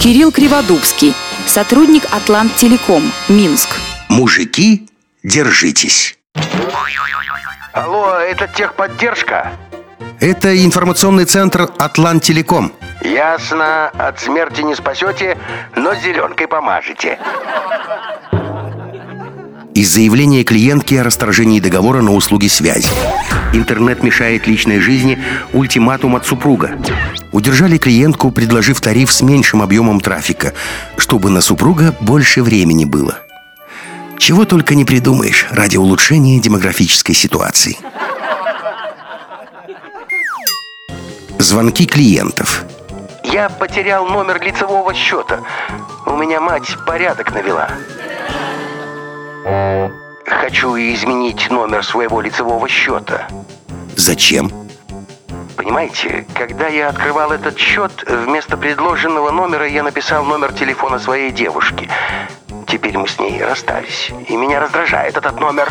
Кирилл Криводубский, сотрудник Атлант Телеком, Минск. Мужики, держитесь. Алло, это техподдержка? Это информационный центр Атлант Телеком. Ясно, от смерти не спасете, но зеленкой помажете. Из заявления клиентки о расторжении договора на услуги связи. Интернет мешает личной жизни, ультиматум от супруга. Удержали клиентку, предложив тариф с меньшим объемом трафика, чтобы на супруга больше времени было. Чего только не придумаешь ради улучшения демографической ситуации. Звонки клиентов. Я потерял номер лицевого счета. У меня мать порядок навела. Хочу изменить номер своего лицевого счета. Зачем? Понимаете, когда я открывал этот счет, вместо предложенного номера я написал номер телефона своей девушки. Теперь мы с ней расстались, и меня раздражает этот номер.